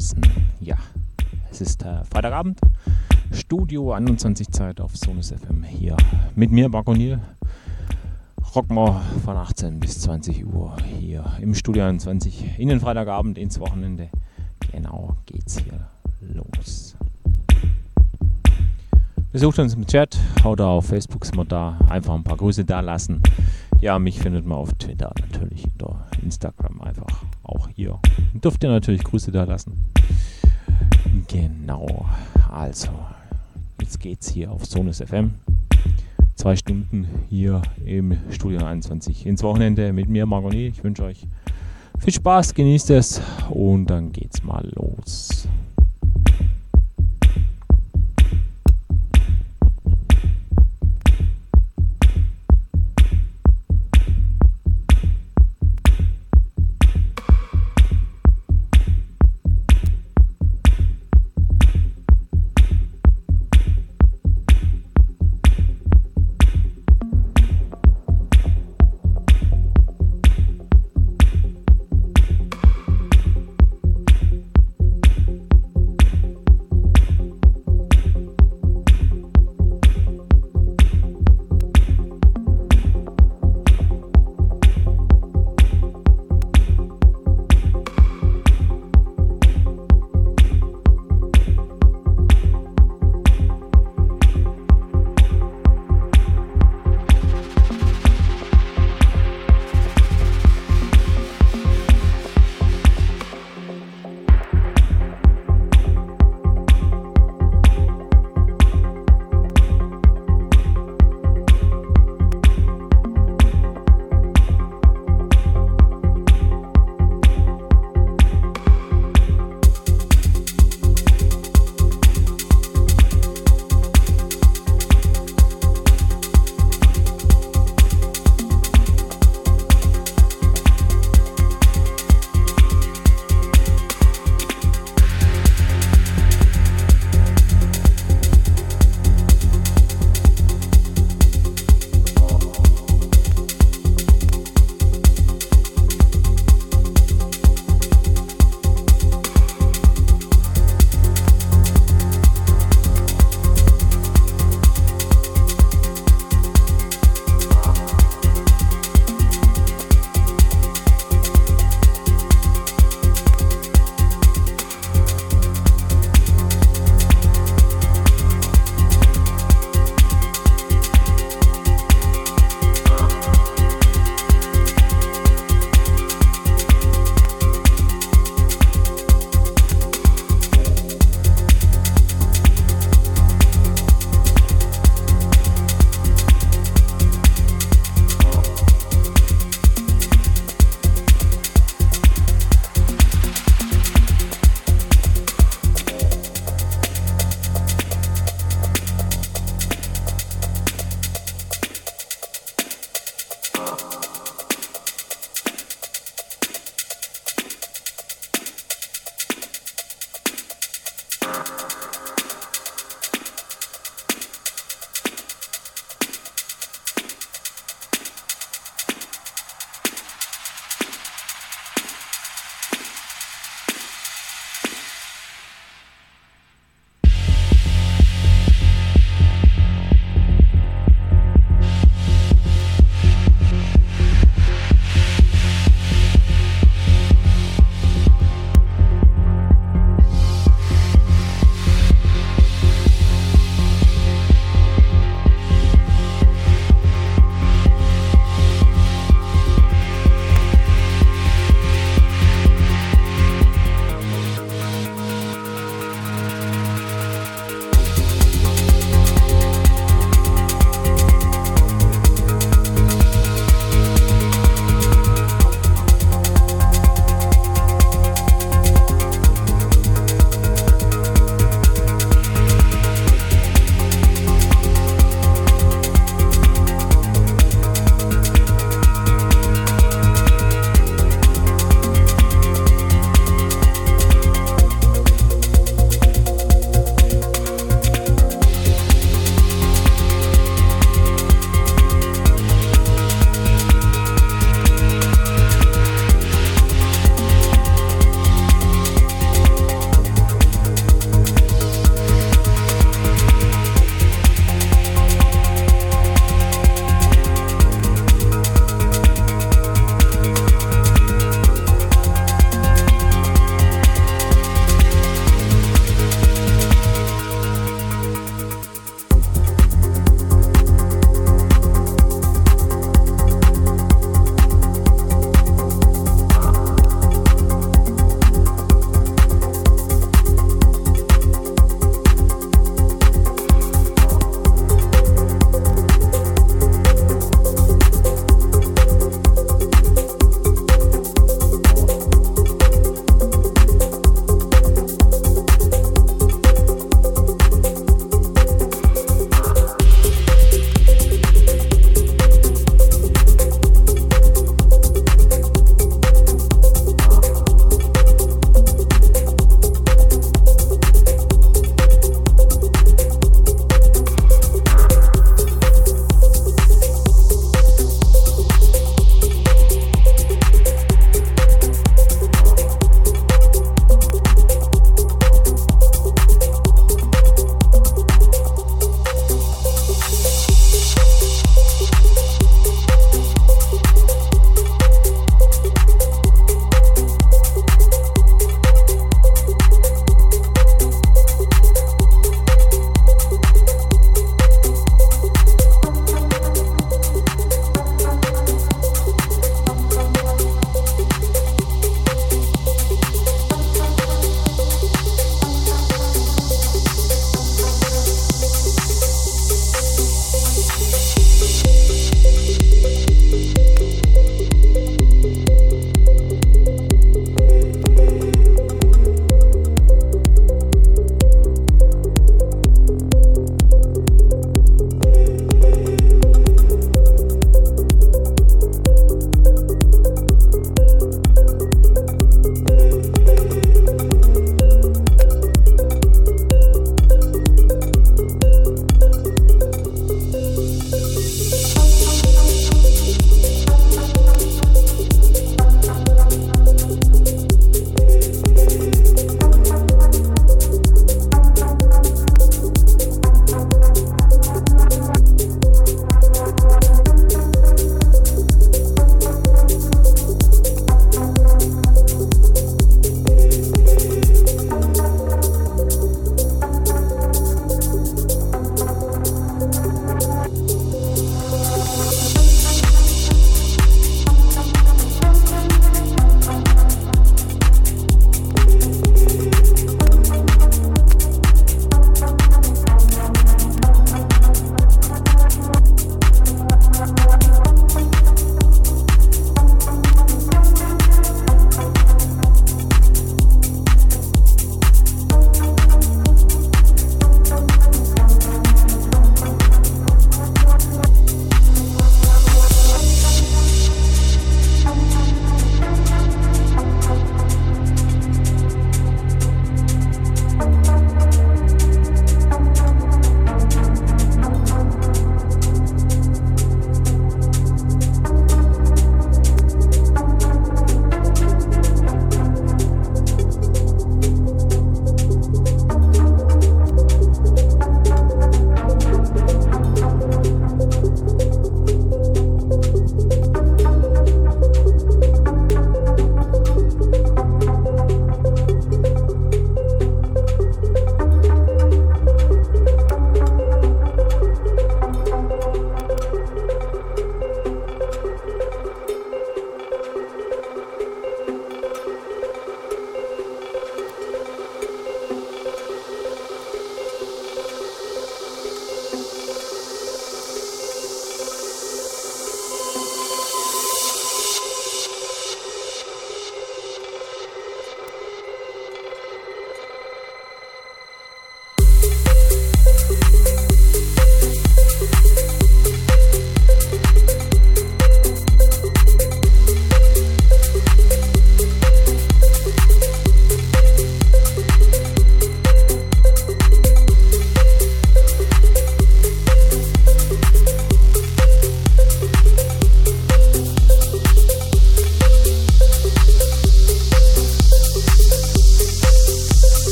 Draußen. Ja, es ist äh, Freitagabend, Studio 21 Zeit auf Sonus FM hier mit mir, Marco Niel. Rocken von 18 bis 20 Uhr hier im Studio 21 in den Freitagabend ins Wochenende. Genau geht's hier los. Besucht uns im Chat, haut auf Facebook sind wir da, einfach ein paar Grüße da lassen. Ja, mich findet man auf Twitter natürlich oder Instagram einfach auch hier. Dürft ihr natürlich Grüße da lassen. Genau, also jetzt geht's hier auf Sonus FM. Zwei Stunden hier im Studio 21 ins Wochenende mit mir, Margoni. Ich wünsche euch viel Spaß, genießt es und dann geht's mal los.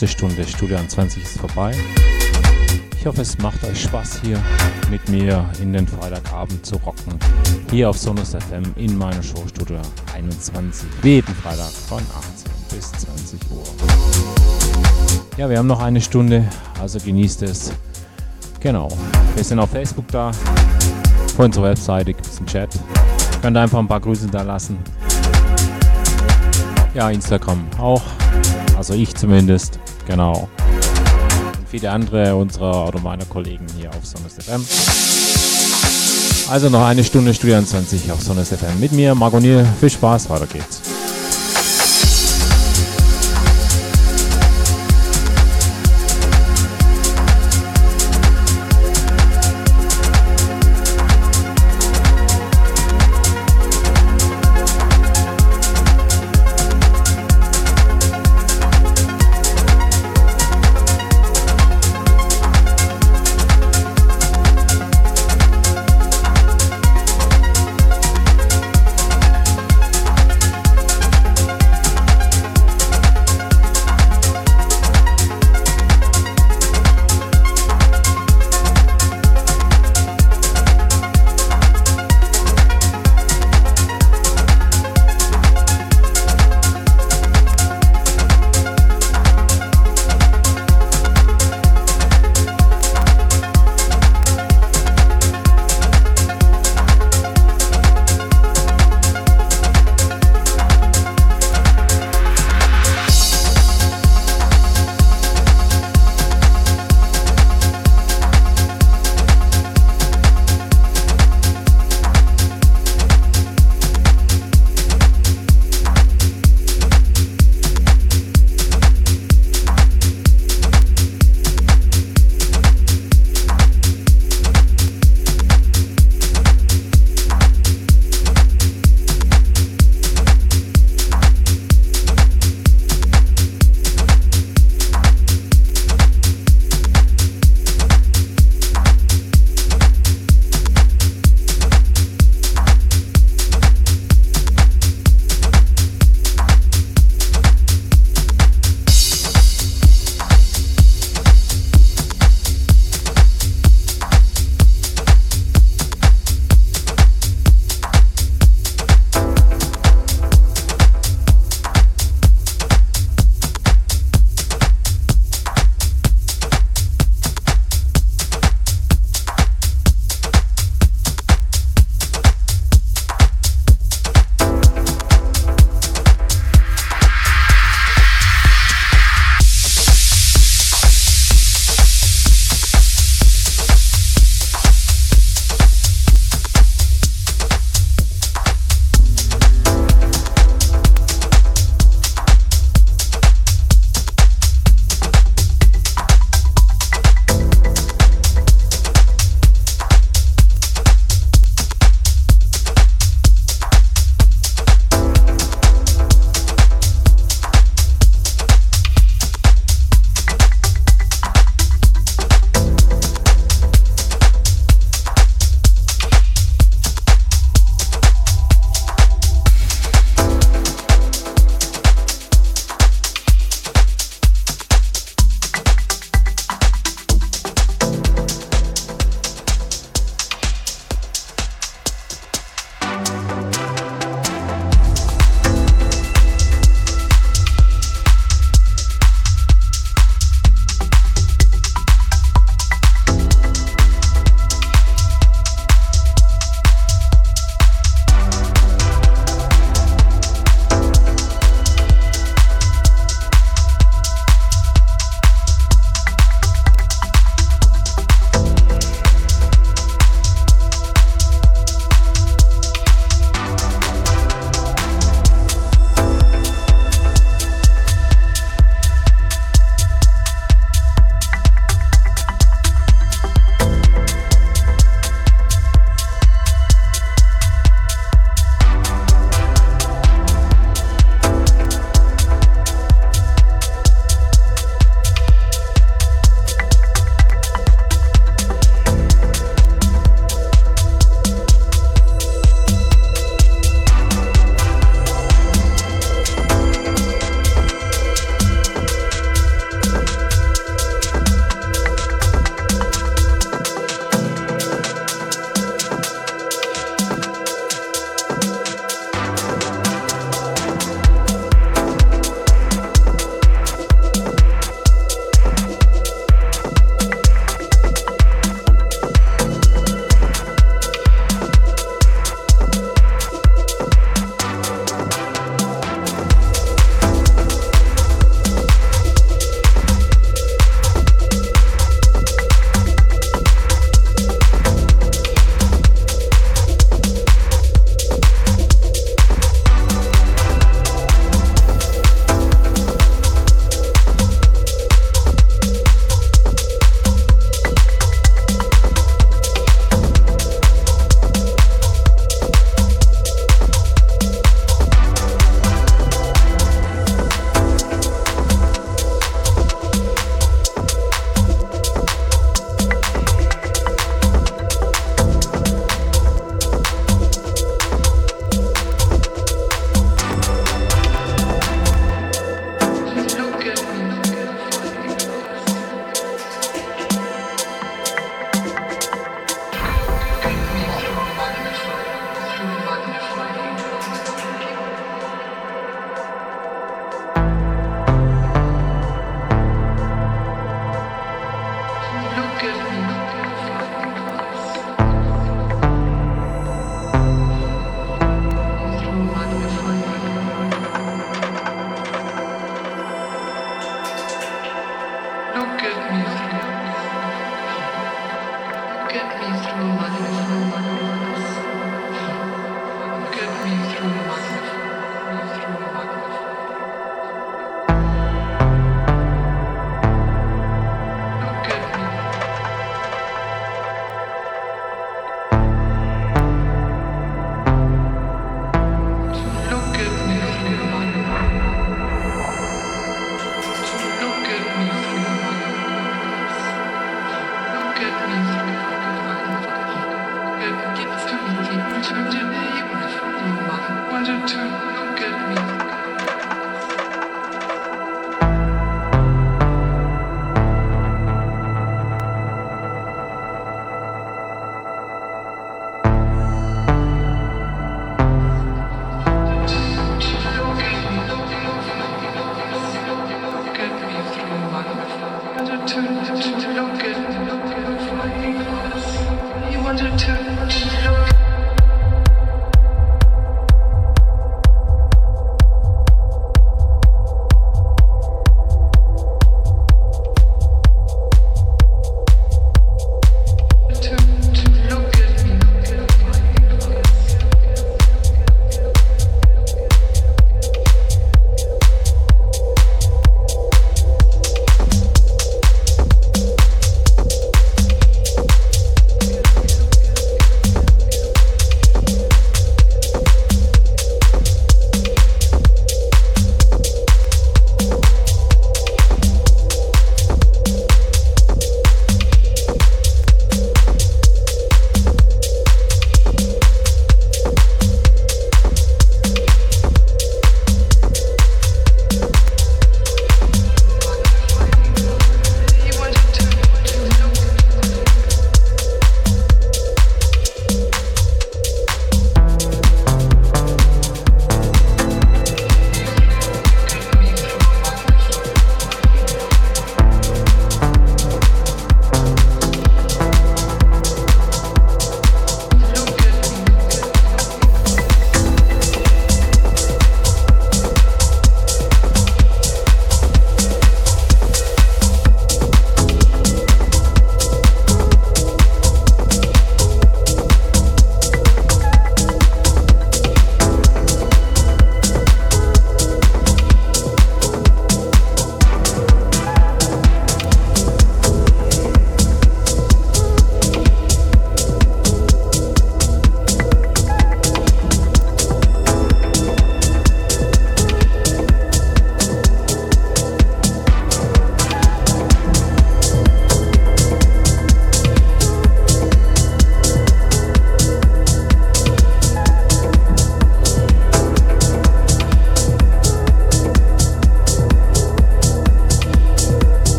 Erste Stunde Studio 20 ist vorbei. Ich hoffe, es macht euch Spaß hier mit mir in den Freitagabend zu rocken. Hier auf Sonus FM in meiner Show Studio 21. Jeden Freitag von 18 bis 20 Uhr. Ja, wir haben noch eine Stunde, also genießt es. Genau. Wir sind auf Facebook da. Vor unserer Webseite gibt es einen Chat. Könnt einfach ein paar Grüße da lassen. Ja, Instagram auch. Also ich zumindest. Genau. Und viele andere unserer oder meiner Kollegen hier auf Sonnes FM. Also noch eine Stunde Studio 20 auf Sonnes FM mit mir, Marco Niel. Viel Spaß, weiter geht's.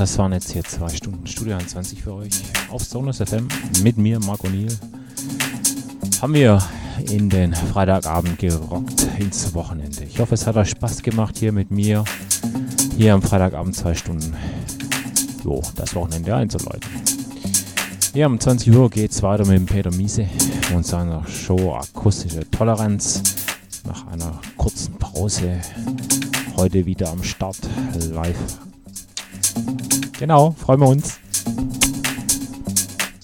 Das waren jetzt hier zwei Stunden Studio 21 für euch auf Sonus FM mit mir, Marco Niel. Haben wir in den Freitagabend gerockt ins Wochenende. Ich hoffe, es hat euch Spaß gemacht hier mit mir. Hier am Freitagabend zwei Stunden. Jo, das Wochenende einzuläuten. Ja, um 20 Uhr geht es weiter mit dem Peter Miese und seiner Show Akustische Toleranz. Nach einer kurzen Pause heute wieder am Start live. Genau, freuen wir uns.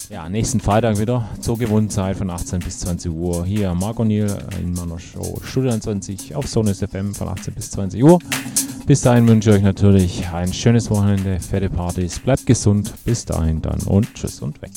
Ja, nächsten Freitag wieder zur gewohnten Zeit von 18 bis 20 Uhr. Hier Marco Niel in meiner Show Studio 20 auf Sonus FM von 18 bis 20 Uhr. Bis dahin wünsche ich euch natürlich ein schönes Wochenende, fette Partys, bleibt gesund. Bis dahin dann und tschüss und weg.